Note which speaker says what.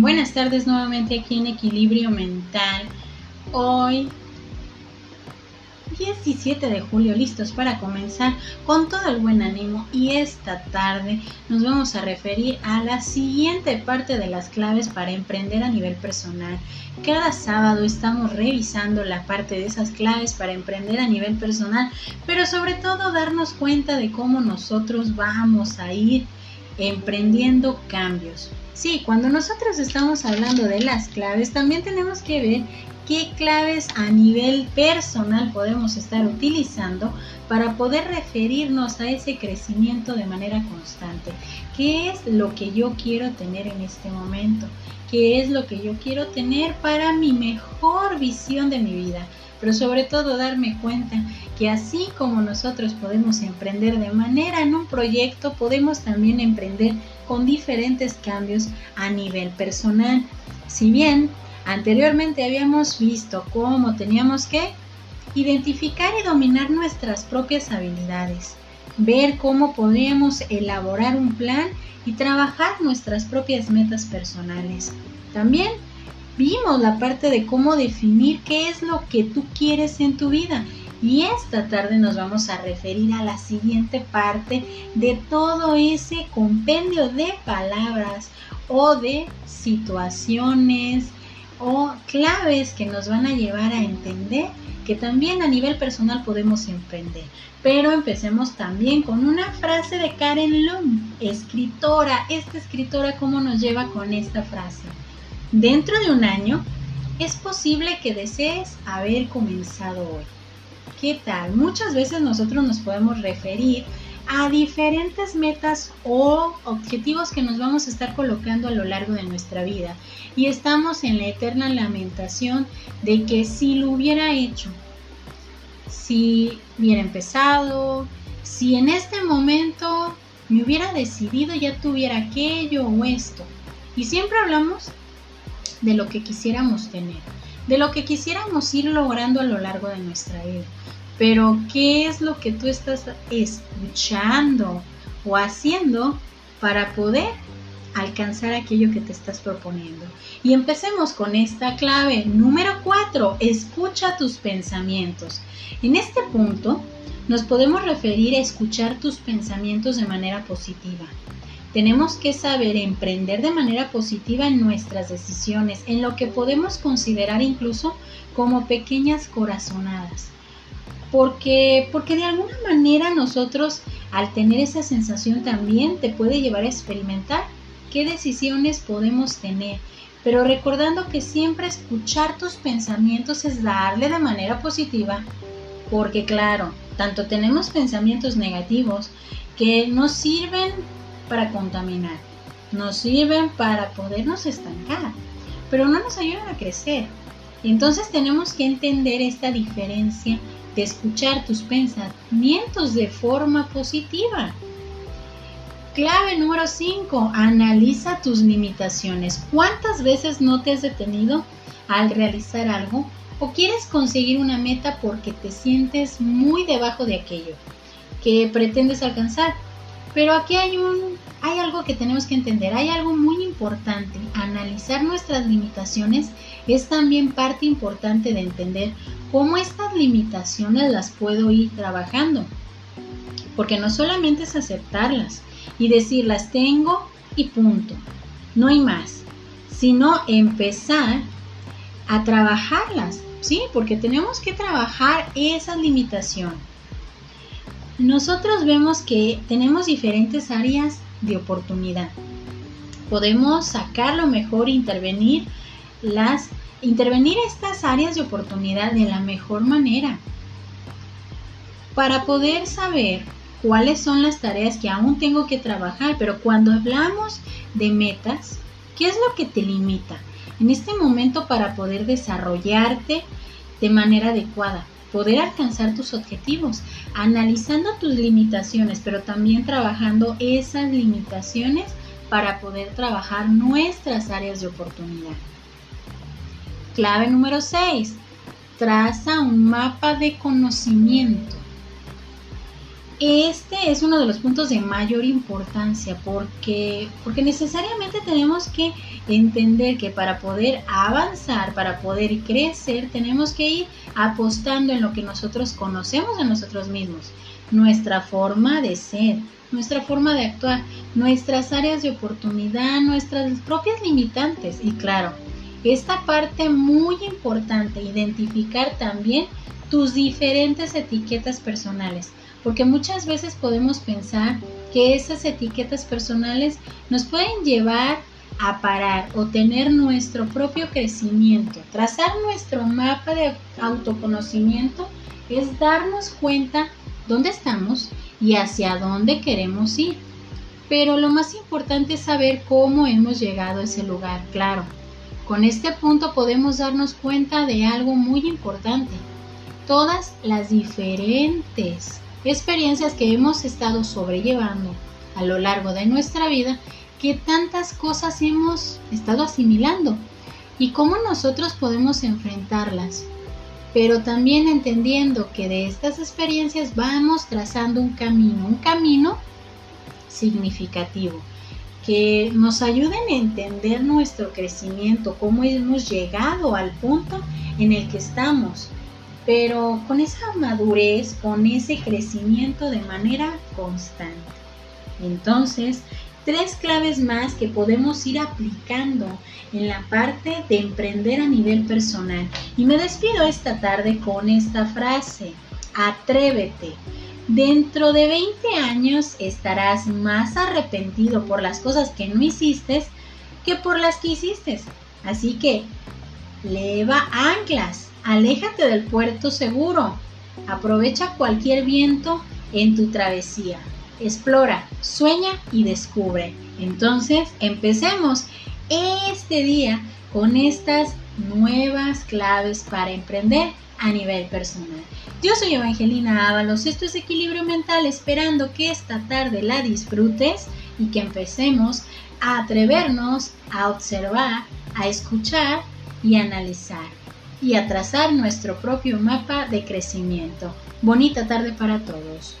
Speaker 1: Buenas tardes nuevamente aquí en Equilibrio Mental. Hoy 17 de julio, listos para comenzar con todo el buen ánimo y esta tarde nos vamos a referir a la siguiente parte de las claves para emprender a nivel personal. Cada sábado estamos revisando la parte de esas claves para emprender a nivel personal, pero sobre todo darnos cuenta de cómo nosotros vamos a ir emprendiendo cambios. Sí, cuando nosotros estamos hablando de las claves, también tenemos que ver qué claves a nivel personal podemos estar utilizando para poder referirnos a ese crecimiento de manera constante. ¿Qué es lo que yo quiero tener en este momento? ¿Qué es lo que yo quiero tener para mi mejor visión de mi vida? Pero sobre todo darme cuenta que así como nosotros podemos emprender de manera en un proyecto, podemos también emprender con diferentes cambios a nivel personal. Si bien anteriormente habíamos visto cómo teníamos que identificar y dominar nuestras propias habilidades, ver cómo podríamos elaborar un plan y trabajar nuestras propias metas personales. También vimos la parte de cómo definir qué es lo que tú quieres en tu vida. Y esta tarde nos vamos a referir a la siguiente parte de todo ese compendio de palabras o de situaciones o claves que nos van a llevar a entender que también a nivel personal podemos emprender. Pero empecemos también con una frase de Karen Lund, escritora. Esta escritora, ¿cómo nos lleva con esta frase? Dentro de un año es posible que desees haber comenzado hoy. ¿Qué tal? Muchas veces nosotros nos podemos referir a diferentes metas o objetivos que nos vamos a estar colocando a lo largo de nuestra vida y estamos en la eterna lamentación de que si lo hubiera hecho, si hubiera empezado, si en este momento me hubiera decidido ya tuviera aquello o esto. Y siempre hablamos de lo que quisiéramos tener, de lo que quisiéramos ir logrando a lo largo de nuestra vida. Pero, ¿qué es lo que tú estás escuchando o haciendo para poder alcanzar aquello que te estás proponiendo? Y empecemos con esta clave. Número 4. Escucha tus pensamientos. En este punto nos podemos referir a escuchar tus pensamientos de manera positiva. Tenemos que saber emprender de manera positiva en nuestras decisiones, en lo que podemos considerar incluso como pequeñas corazonadas. Porque, porque de alguna manera nosotros al tener esa sensación también te puede llevar a experimentar qué decisiones podemos tener. Pero recordando que siempre escuchar tus pensamientos es darle de manera positiva, porque claro, tanto tenemos pensamientos negativos que nos sirven para contaminar, nos sirven para podernos estancar, pero no nos ayudan a crecer. Entonces tenemos que entender esta diferencia de escuchar tus pensamientos de forma positiva. Clave número 5. Analiza tus limitaciones. ¿Cuántas veces no te has detenido al realizar algo o quieres conseguir una meta porque te sientes muy debajo de aquello que pretendes alcanzar? Pero aquí hay un hay algo que tenemos que entender, hay algo muy importante. Analizar nuestras limitaciones es también parte importante de entender cómo estas limitaciones las puedo ir trabajando. Porque no solamente es aceptarlas y decir las tengo y punto, no hay más, sino empezar a trabajarlas, ¿sí? Porque tenemos que trabajar esas limitaciones. Nosotros vemos que tenemos diferentes áreas de oportunidad. Podemos sacar lo mejor, intervenir las intervenir estas áreas de oportunidad de la mejor manera para poder saber cuáles son las tareas que aún tengo que trabajar, pero cuando hablamos de metas, ¿qué es lo que te limita en este momento para poder desarrollarte de manera adecuada? Poder alcanzar tus objetivos, analizando tus limitaciones, pero también trabajando esas limitaciones para poder trabajar nuestras áreas de oportunidad. Clave número 6. Traza un mapa de conocimiento. Este es uno de los puntos de mayor importancia porque, porque necesariamente tenemos que entender que para poder avanzar, para poder crecer, tenemos que ir apostando en lo que nosotros conocemos de nosotros mismos, nuestra forma de ser, nuestra forma de actuar, nuestras áreas de oportunidad, nuestras propias limitantes. Y claro, esta parte muy importante, identificar también tus diferentes etiquetas personales porque muchas veces podemos pensar que esas etiquetas personales nos pueden llevar a parar o tener nuestro propio crecimiento. Trazar nuestro mapa de autoconocimiento es darnos cuenta dónde estamos y hacia dónde queremos ir. Pero lo más importante es saber cómo hemos llegado a ese lugar, claro. Con este punto podemos darnos cuenta de algo muy importante. Todas las diferentes experiencias que hemos estado sobrellevando a lo largo de nuestra vida que tantas cosas hemos estado asimilando y cómo nosotros podemos enfrentarlas. Pero también entendiendo que de estas experiencias vamos trazando un camino, un camino significativo, que nos ayuden a entender nuestro crecimiento, cómo hemos llegado al punto en el que estamos pero con esa madurez, con ese crecimiento de manera constante. Entonces, tres claves más que podemos ir aplicando en la parte de emprender a nivel personal. Y me despido esta tarde con esta frase, atrévete. Dentro de 20 años estarás más arrepentido por las cosas que no hiciste que por las que hiciste. Así que leva anclas Aléjate del puerto seguro. Aprovecha cualquier viento en tu travesía. Explora, sueña y descubre. Entonces, empecemos este día con estas nuevas claves para emprender a nivel personal. Yo soy Evangelina Ábalos, esto es Equilibrio Mental, esperando que esta tarde la disfrutes y que empecemos a atrevernos a observar, a escuchar y analizar y a trazar nuestro propio mapa de crecimiento. Bonita tarde para todos.